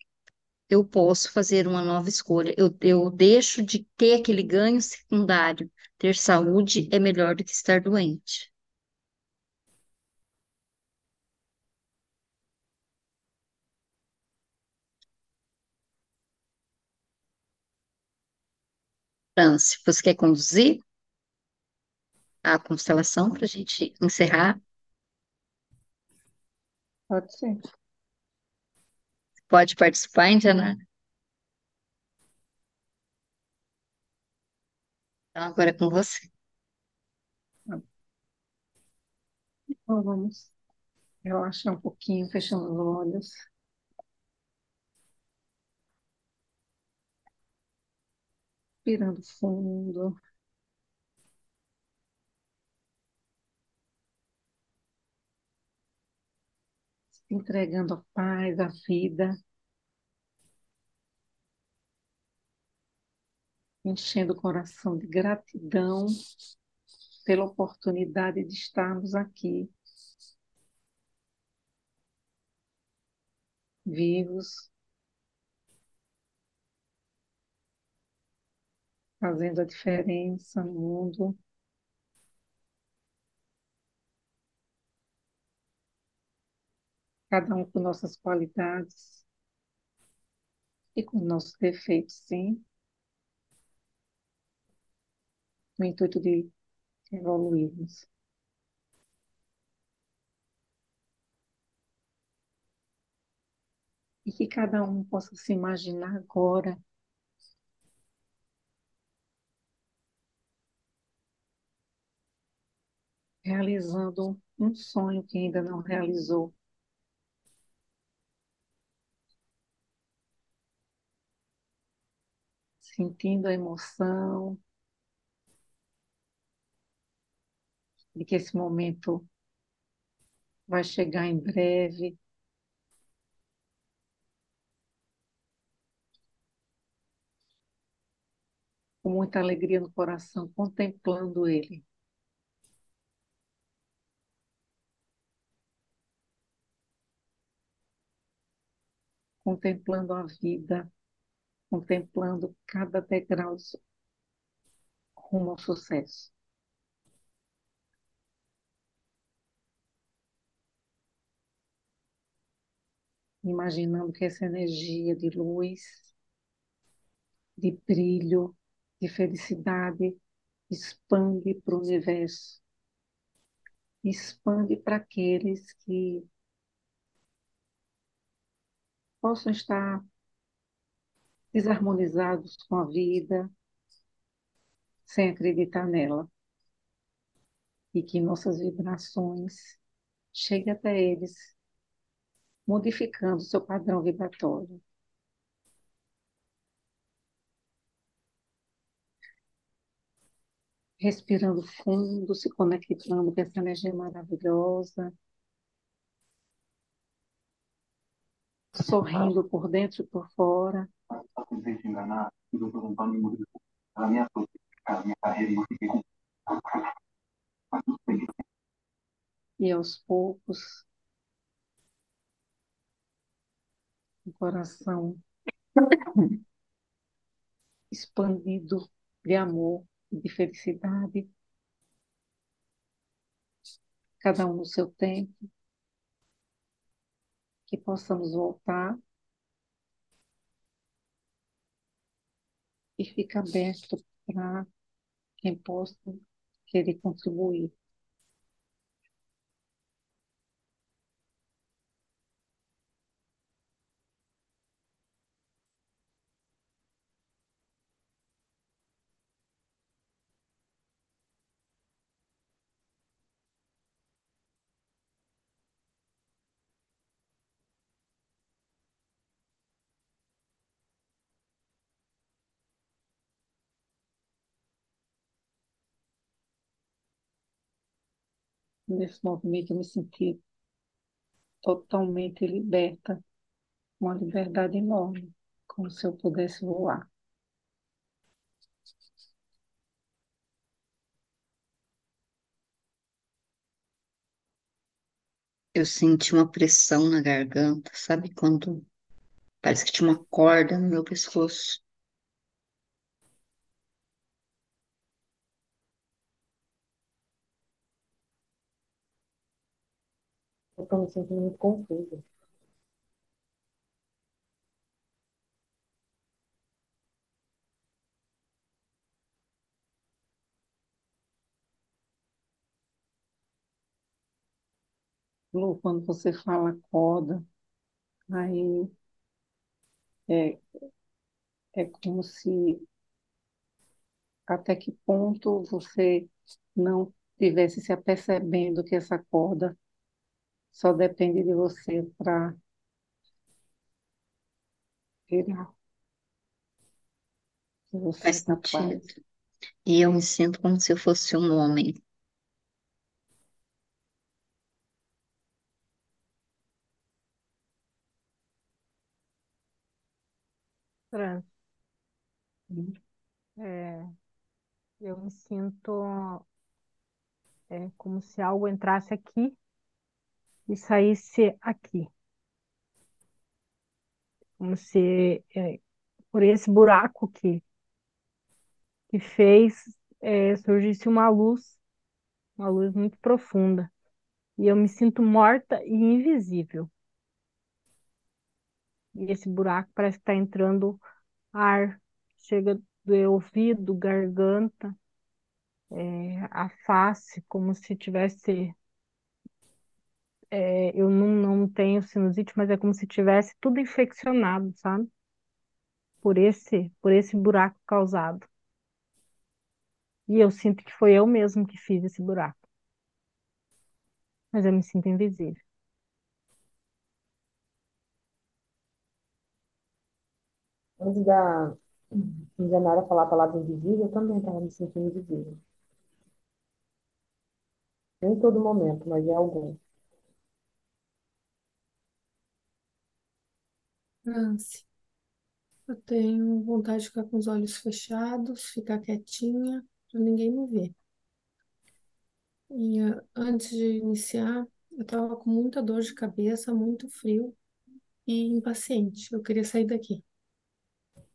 eu posso fazer uma nova escolha. Eu, eu deixo de ter aquele ganho secundário. Ter saúde é melhor do que estar doente. Franci, você quer conduzir a constelação para a gente encerrar? Pode ser. Pode participar, Indiana? Então, agora é com você. Então, vamos relaxar um pouquinho, fechando os olhos. Respirando fundo. Se entregando a paz, a vida. Enchendo o coração de gratidão pela oportunidade de estarmos aqui, vivos, fazendo a diferença no mundo. Cada um com nossas qualidades e com nossos defeitos, sim. No intuito de evoluirmos. E que cada um possa se imaginar agora realizando um sonho que ainda não realizou. Sentindo a emoção de que esse momento vai chegar em breve. Com muita alegria no coração, contemplando ele. Contemplando a vida, contemplando cada degrau rumo ao sucesso. Imaginando que essa energia de luz, de brilho, de felicidade expande para o universo, expande para aqueles que possam estar desarmonizados com a vida, sem acreditar nela, e que nossas vibrações cheguem até eles modificando seu padrão vibratório. Respirando fundo, se conectando com essa energia maravilhosa. Sorrindo por dentro e por fora. E aos poucos um coração expandido de amor e de felicidade, cada um no seu tempo, que possamos voltar e ficar aberto para quem possa querer contribuir. Nesse movimento eu me senti totalmente liberta, uma liberdade enorme, como se eu pudesse voar. Eu senti uma pressão na garganta, sabe quando parece que tinha uma corda no meu pescoço. Eu estou me sentindo muito confusa. Lu, quando você fala corda, aí é, é como se até que ponto você não estivesse se apercebendo que essa corda só depende de você para virar, se você Faz capaz. sentido. E eu me sinto como se eu fosse um homem. Fran, é, eu me sinto é, como se algo entrasse aqui e saísse aqui. Como se é, por esse buraco que, que fez é, surgisse uma luz, uma luz muito profunda. E eu me sinto morta e invisível. E esse buraco parece que está entrando ar, chega do ouvido, garganta, é, a face, como se tivesse. É, eu não, não tenho sinusite, mas é como se tivesse tudo infeccionado, sabe? Por esse, por esse buraco causado. E eu sinto que foi eu mesmo que fiz esse buraco. Mas eu me sinto invisível. Antes da Janara falar a palavra invisível, eu também estava me sentindo invisível. Em todo momento, mas em algum. Nancy, eu tenho vontade de ficar com os olhos fechados, ficar quietinha, para ninguém me ver. E eh, antes de iniciar, eu estava com muita dor de cabeça, muito frio e impaciente. Eu queria sair daqui.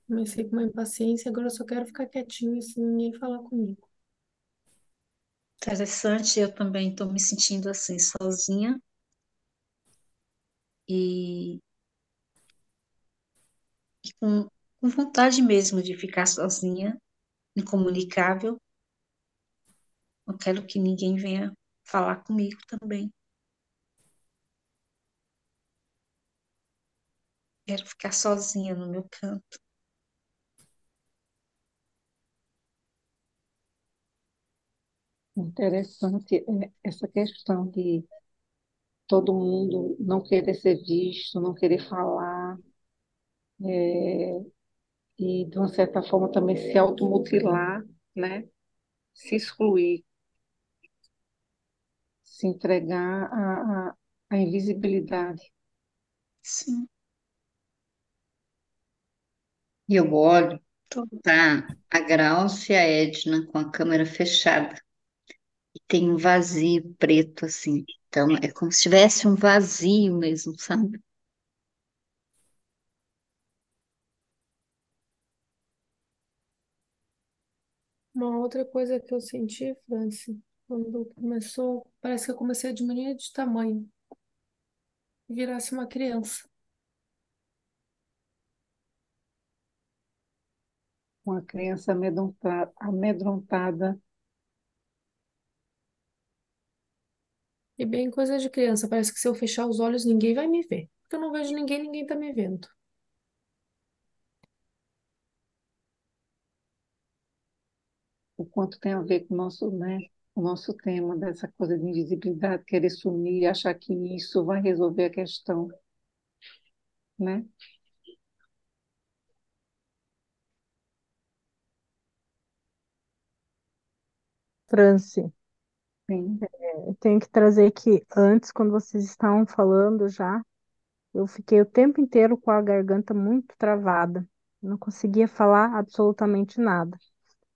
Comecei com uma impaciência, agora eu só quero ficar quietinho sem ninguém falar comigo. Interessante, eu também estou me sentindo assim, sozinha e, com, com vontade mesmo de ficar sozinha, incomunicável. Não quero que ninguém venha falar comigo também. Quero ficar sozinha no meu canto. Interessante é essa questão de todo mundo não querer ser visto, não querer falar, é, e de uma certa forma também se automutilar, né? Se excluir, se entregar à, à, à invisibilidade. Sim, E eu olho, tá a Graúcia e a Edna com a câmera fechada. E tem um vazio preto, assim. Então, é como se tivesse um vazio mesmo, sabe? Uma outra coisa que eu senti, Franci, quando começou, parece que eu comecei a diminuir de tamanho, virasse uma criança. Uma criança amedrontada, amedrontada E bem coisa de criança, parece que se eu fechar os olhos, ninguém vai me ver. Porque eu não vejo ninguém, ninguém tá me vendo. Quanto tem a ver com o nosso, né, o nosso tema dessa coisa de invisibilidade, querer sumir, achar que isso vai resolver a questão, né? Franci, eu tenho que trazer que antes, quando vocês estavam falando já, eu fiquei o tempo inteiro com a garganta muito travada. Não conseguia falar absolutamente nada.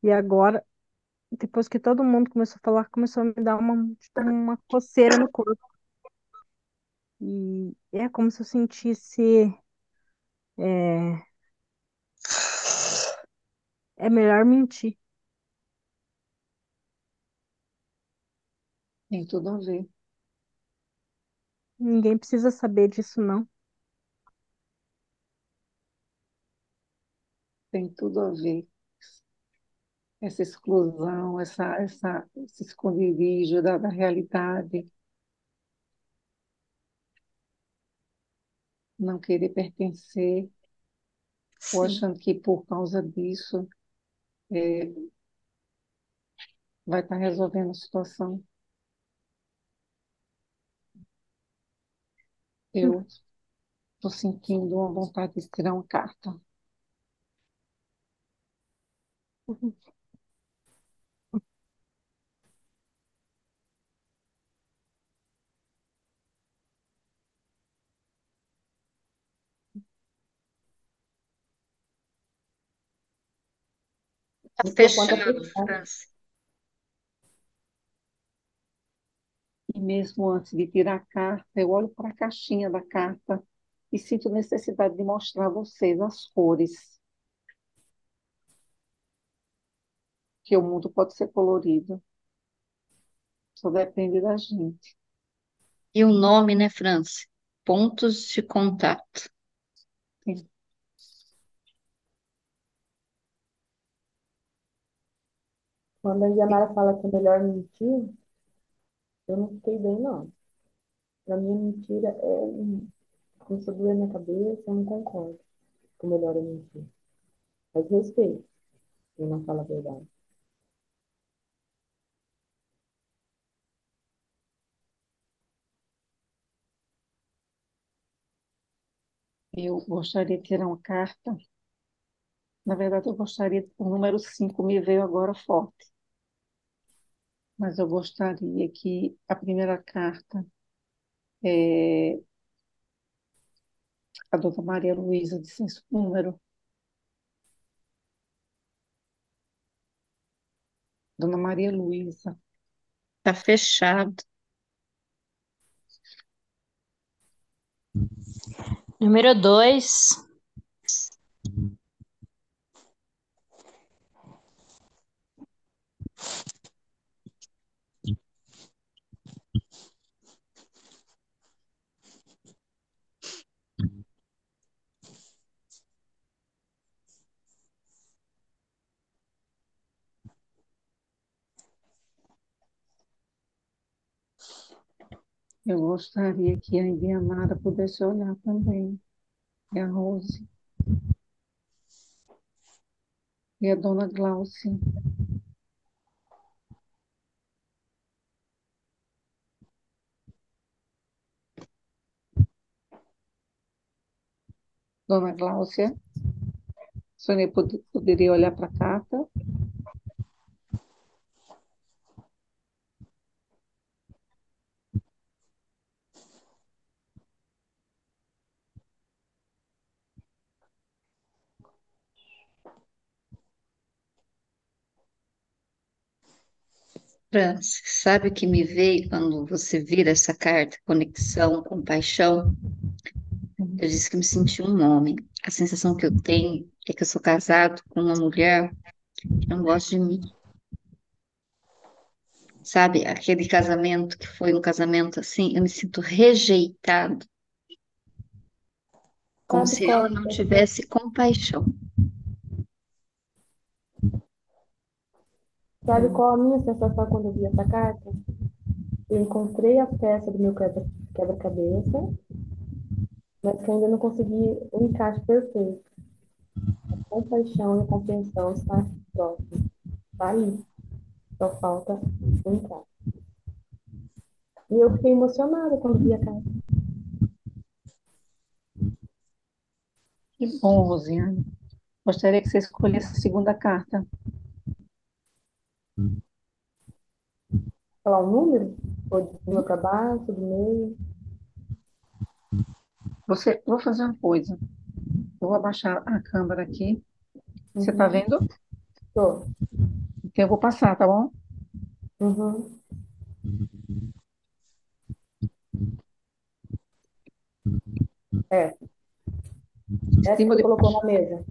E agora, depois que todo mundo começou a falar, começou a me dar uma, tipo, uma coceira no corpo. E é como se eu sentisse. É, é melhor mentir. tem tudo a ver, Ninguém precisa saber disso, não. tem tudo a ver. Essa exclusão, essa, essa, esse esconderijo da, da realidade. não querer pertencer, ou achando que por causa disso é, vai estar resolvendo a situação. Eu estou sentindo uma vontade de tirar uma carta. Tá tá fechado, fechado. França. E mesmo antes de tirar a carta, eu olho para a caixinha da carta e sinto necessidade de mostrar a vocês as cores, que o mundo pode ser colorido, só depende da gente. E o nome, né, França? Pontos de contato. Sim. Quando a Yamara fala que é melhor mentir, eu não fiquei bem, não. Pra mim, mentira é. Começou a doer minha cabeça, eu não concordo. O melhor é mentir. Mas respeito quem não fala a verdade. Eu gostaria de tirar uma carta. Na verdade, eu gostaria, o número 5 me veio agora forte, mas eu gostaria que a primeira carta é a dona Maria Luísa de senso número. Dona Maria Luísa, Tá fechado. Número dois. Eu gostaria que a Indianara pudesse olhar também. E a Rose. E a dona Gláucia. Dona Gláucia, a senhora pod- poderia olhar para a carta? Sabe o que me veio quando você vira essa carta? Conexão, compaixão. Eu disse que me senti um homem. A sensação que eu tenho é que eu sou casado com uma mulher que não gosta de mim. Sabe, aquele casamento que foi um casamento assim, eu me sinto rejeitado, como se ela não tivesse compaixão. Sabe qual a minha sensação quando eu vi essa carta? Eu encontrei a peça do meu quebra- quebra-cabeça, mas que ainda não consegui o encaixe perfeito. A compaixão e a compreensão está próximo. Está ali. Só falta o encaixe. E eu fiquei emocionada quando vi a carta. Que bom, Rosiane. Gostaria que você escolhesse a segunda carta. Falar um número? Ou de cima para baixo, do meio? Você, vou fazer uma coisa. Eu vou abaixar a câmera aqui. Você está Uhum. vendo? Tô. Então eu vou passar, tá bom? Uhum. É. Essa que de colocou na mesa.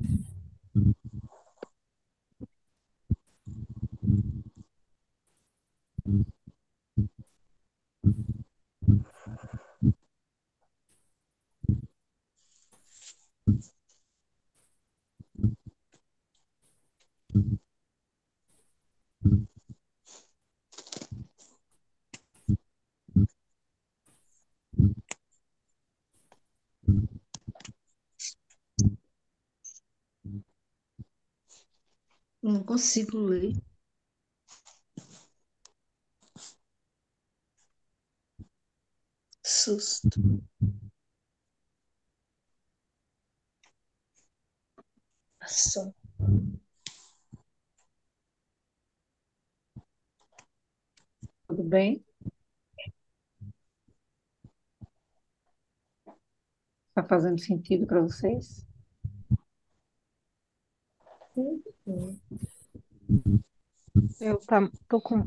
Não consigo ler. Susto. Passou. Tudo bem? Está fazendo sentido para vocês? Eu tá, tô com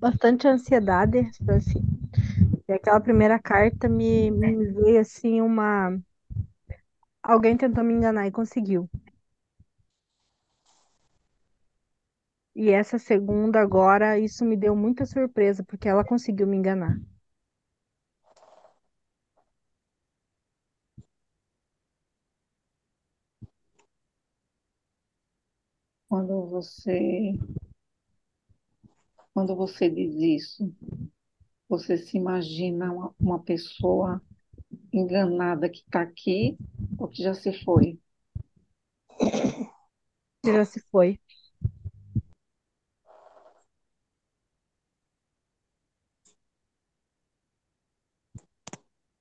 bastante ansiedade, assim. E aquela primeira carta me, me veio assim uma. Alguém tentou me enganar e conseguiu. E essa segunda agora, isso me deu muita surpresa, porque ela conseguiu me enganar. Quando você, quando você diz isso, você se imagina uma, uma pessoa enganada que está aqui ou que já se foi? Já se foi.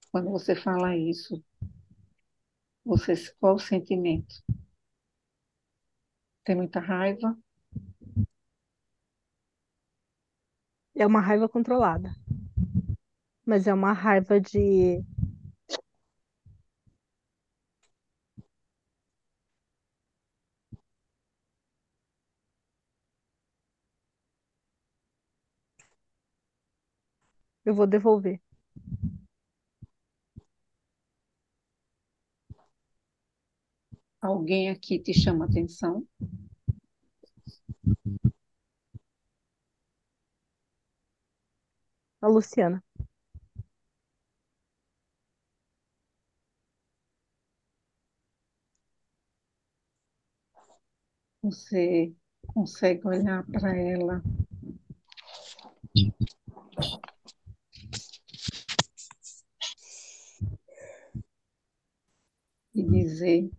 Quando você fala isso, você, qual o sentimento? Tem muita raiva? É uma raiva controlada. Mas é uma raiva de. Eu vou devolver. Alguém aqui te chama atenção? A Luciana. Você consegue olhar para ela. E dizer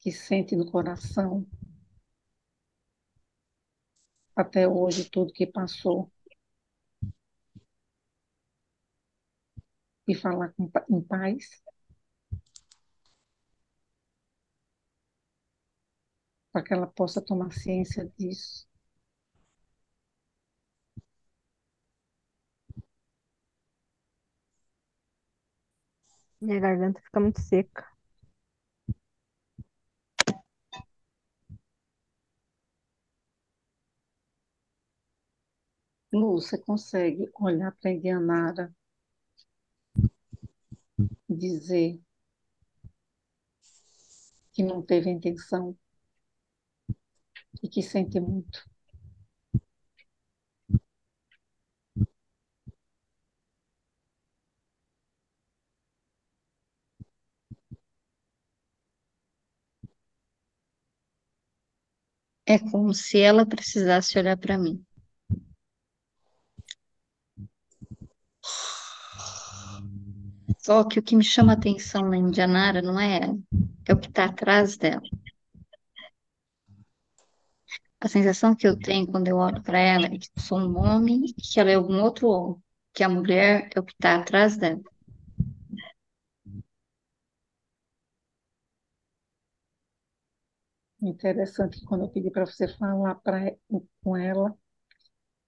que sente no coração até hoje tudo que passou e falar com, em paz para que ela possa tomar ciência disso. Minha garganta fica muito seca. Lu, você consegue olhar para a Indianara dizer que não teve intenção e que sente muito. É como se ela precisasse olhar para mim. Só que o que me chama a atenção na Indianara não é ela, é o que está atrás dela. A sensação que eu tenho quando eu olho para ela é que eu sou um homem e que ela é algum outro homem, que a mulher é o que está atrás dela. Interessante que quando eu pedi para você falar pra, com ela,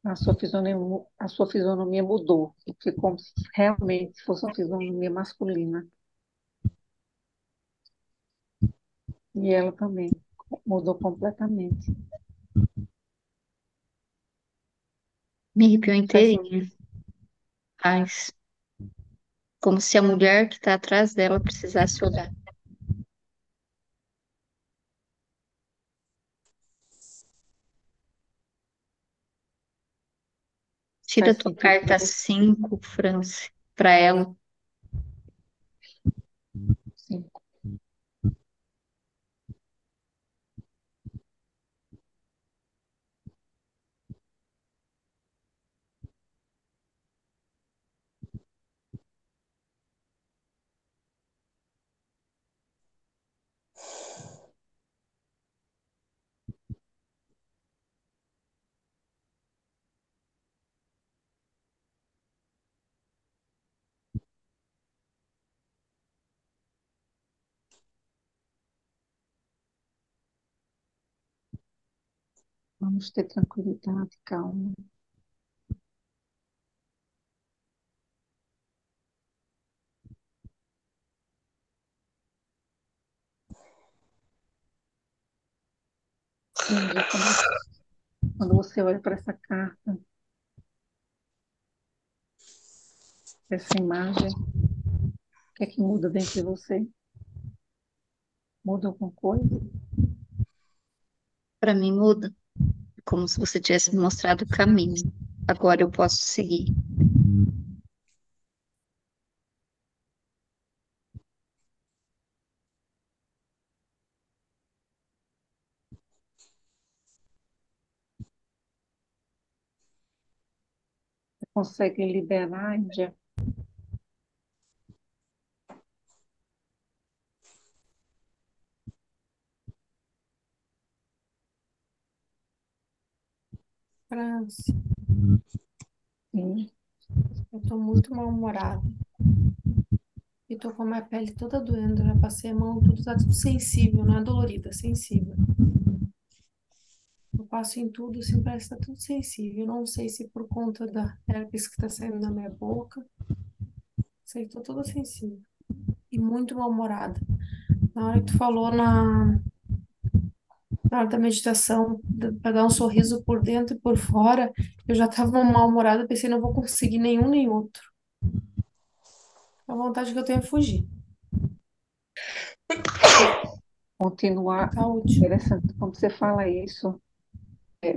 a sua fisionomia, a sua fisionomia mudou. Ficou como se realmente fosse uma fisionomia masculina. E ela também mudou completamente. Me arrepiou Faz inteirinha. Mas como se a mulher que está atrás dela precisasse olhar. Tira tua carta você? 5, France, para ela. Vamos ter tranquilidade, calma. Quando você olha para essa carta, essa imagem, o que é que muda dentro de você? Muda alguma coisa? Para mim muda, como se você tivesse me mostrado o caminho. Agora eu posso seguir. Consegue liberar, Índia? França, Sim. eu tô muito mal-humorada. E tô com a minha pele toda doendo. Já passei a mão, tudo tá tudo sensível, não é dolorida, é sensível. Eu passo em tudo, assim, parece que tá tudo sensível. Não sei se por conta da herpes que tá saindo da minha boca. Sei que tô toda sensível. E muito mal-humorada. Na hora que tu falou na, da meditação, pra dar um sorriso por dentro e por fora, eu já tava mal-humorada, pensei, não vou conseguir nenhum nem outro. A vontade que eu tenho é fugir. Continuar. Tá útil. Interessante, quando você fala isso, é,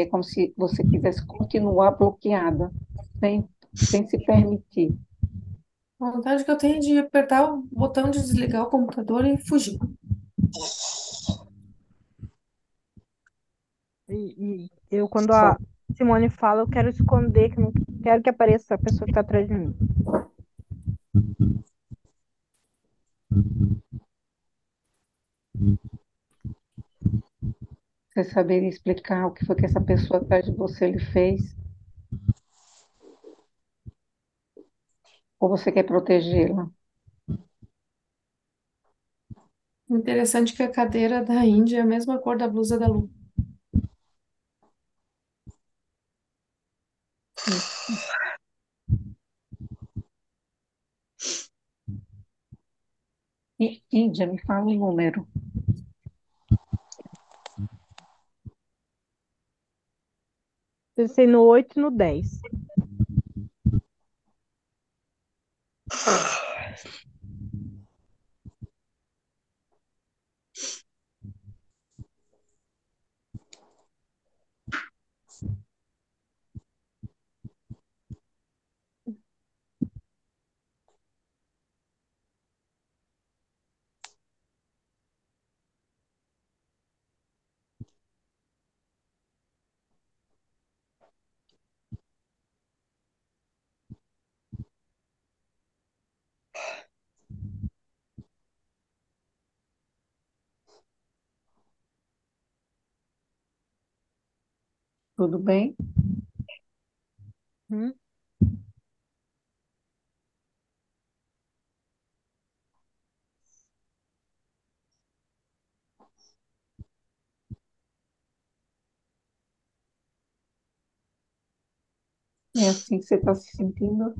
é como se você quisesse continuar bloqueada, sem, sem se permitir. A vontade que eu tenho é de apertar o botão de desligar o computador e fugir. E, e eu, quando a Simone fala, eu quero esconder, que eu não quero que apareça a pessoa que está atrás de mim. Você saberia explicar o que foi que essa pessoa atrás de você lhe fez? Ou você quer protegê-la? Interessante que a cadeira da Índia é a mesma cor da blusa da Lu. Índia, me fala um número. Pensei no 8 e no 10. *laughs* Tudo bem? Hum? É assim que você está se sentindo?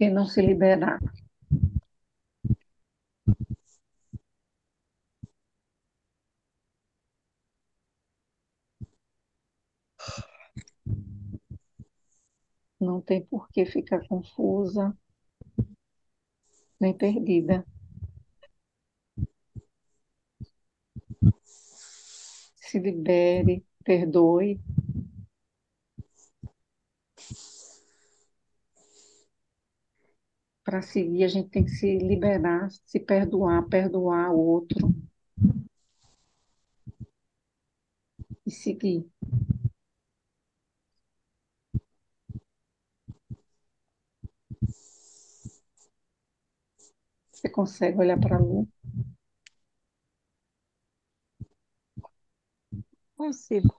Que não se liberar? Não tem por que ficar confusa, nem perdida. Se libere, perdoe. Para seguir, a gente tem que se liberar, se perdoar, perdoar o outro e seguir. Você consegue olhar para a lua? Consigo.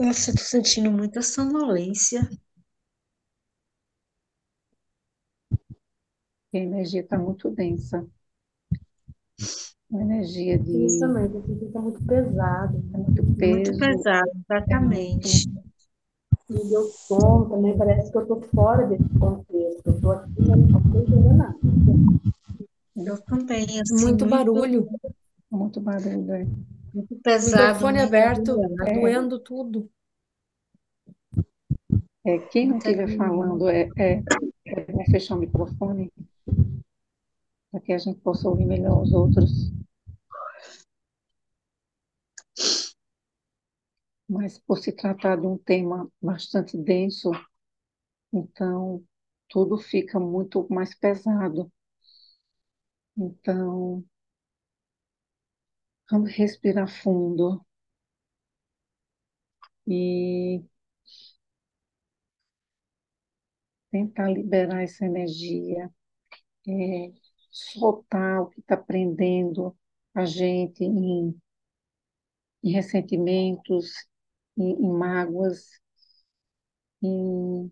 Nossa, eu tô sentindo muita sonolência. E a energia está muito densa. Uma energia Isso de também, porque fica muito pesado. é muito Muito peso, pesado, é muito, exatamente. Me deu sono também, parece que eu tô fora desse contexto. Eu tô aqui, mas não tô entendendo nada. Eu também, assim, Muito muito, barulho, muito barulho. é. Muito pesado, microfone aberto. É, doendo tudo. é, quem não Muito estiver falando é, é, é bom fechar o microfone para que a gente possa ouvir melhor os outros. Mas por se tratar de um tema bastante denso, então tudo fica muito mais pesado. Então, vamos respirar fundo e tentar liberar essa energia, é, soltar o que está prendendo a gente em, em ressentimentos, em, em mágoas, em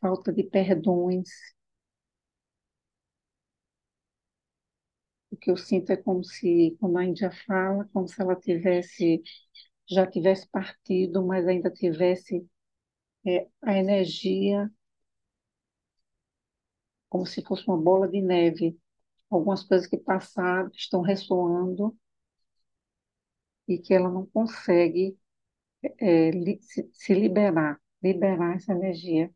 falta de perdões. Que eu sinto é como se, quando a Índia fala, como se ela tivesse, já tivesse partido, mas ainda tivesse é, a energia como se fosse uma bola de neve. Algumas coisas que passaram, estão ressoando e que ela não consegue é, li- se, se liberar, liberar essa energia.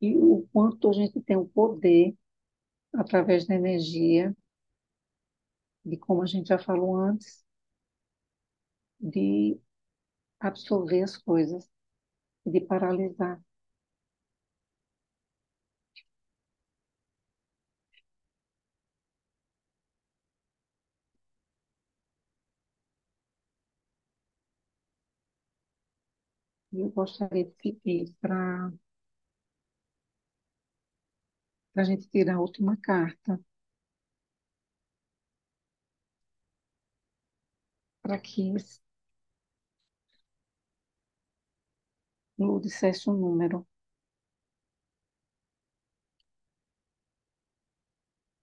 E o quanto a gente tem o poder, através da energia, de como a gente já falou antes, de absorver as coisas, de paralisar. E eu gostaria de pedir para a gente tirar a última carta, para que Lu dissesse um número.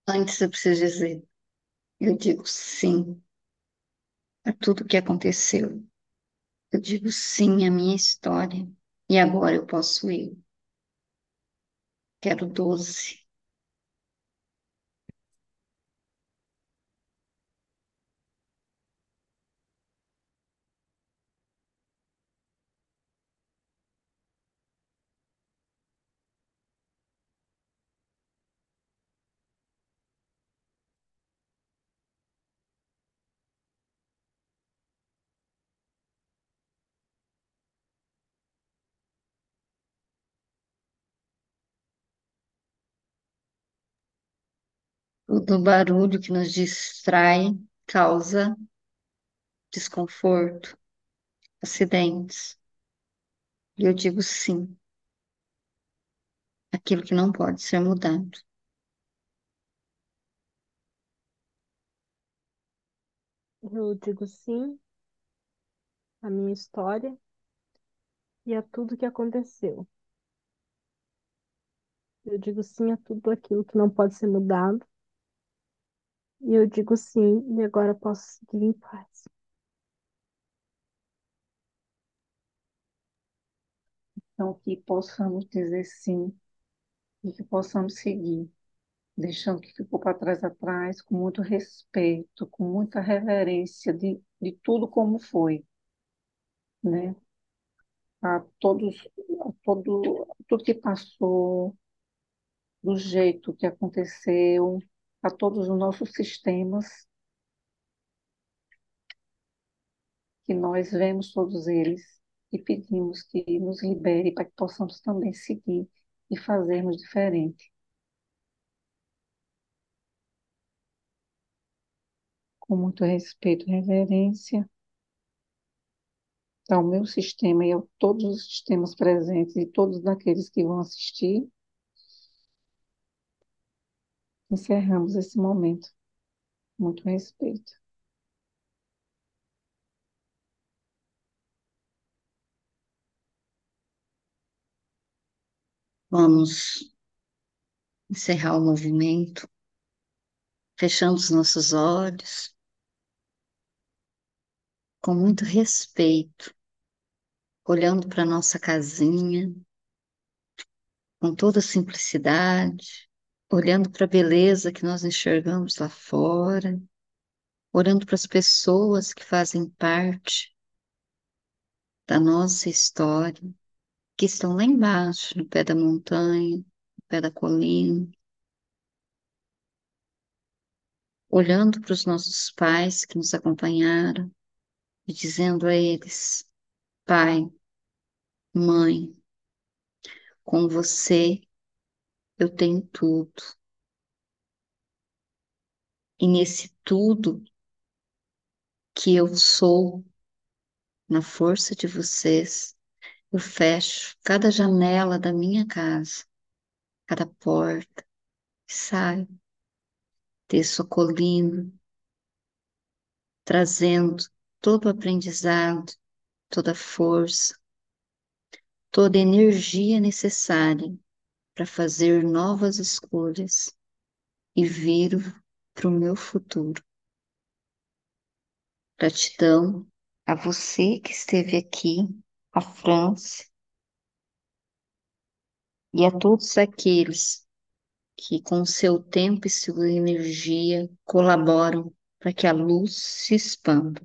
Antes eu preciso dizer, eu digo sim a tudo que aconteceu. Eu digo sim à minha história. E agora eu posso ir. Quero doze. Todo barulho que nos distrai causa desconforto, acidentes. E eu digo sim, aquilo que não pode ser mudado. Eu digo sim à minha história e a tudo que aconteceu. Eu digo sim a tudo aquilo que não pode ser mudado. E eu digo sim, e agora posso seguir em paz. Então, que possamos dizer sim e que possamos seguir, deixando o que ficou para trás atrás, com muito respeito, com muita reverência de, de tudo como foi, né? A todos, a todo, tudo que passou, do jeito que aconteceu, a todos os nossos sistemas, que nós vemos todos eles e pedimos que nos libere para que possamos também seguir e fazermos diferente, com muito respeito e reverência ao meu sistema e a todos os sistemas presentes e todos daqueles que vão assistir, encerramos esse momento. Muito respeito. Vamos encerrar o movimento, fechando os nossos olhos, com muito respeito, olhando para nossa casinha, com toda simplicidade, olhando para a beleza que nós enxergamos lá fora, olhando para as pessoas que fazem parte da nossa história, que estão lá embaixo, no pé da montanha, no pé da colina, olhando para os nossos pais que nos acompanharam e dizendo a eles: Pai, mãe, com você eu tenho tudo. E nesse tudo que eu sou, na força de vocês, eu fecho cada janela da minha casa, cada porta, saio, desço a colina, trazendo todo o aprendizado, toda a força, toda a energia necessária para fazer novas escolhas e viro para o meu futuro. Gratidão a você que esteve aqui, a França, e a todos aqueles que, com seu tempo e sua energia, colaboram para que a luz se expanda.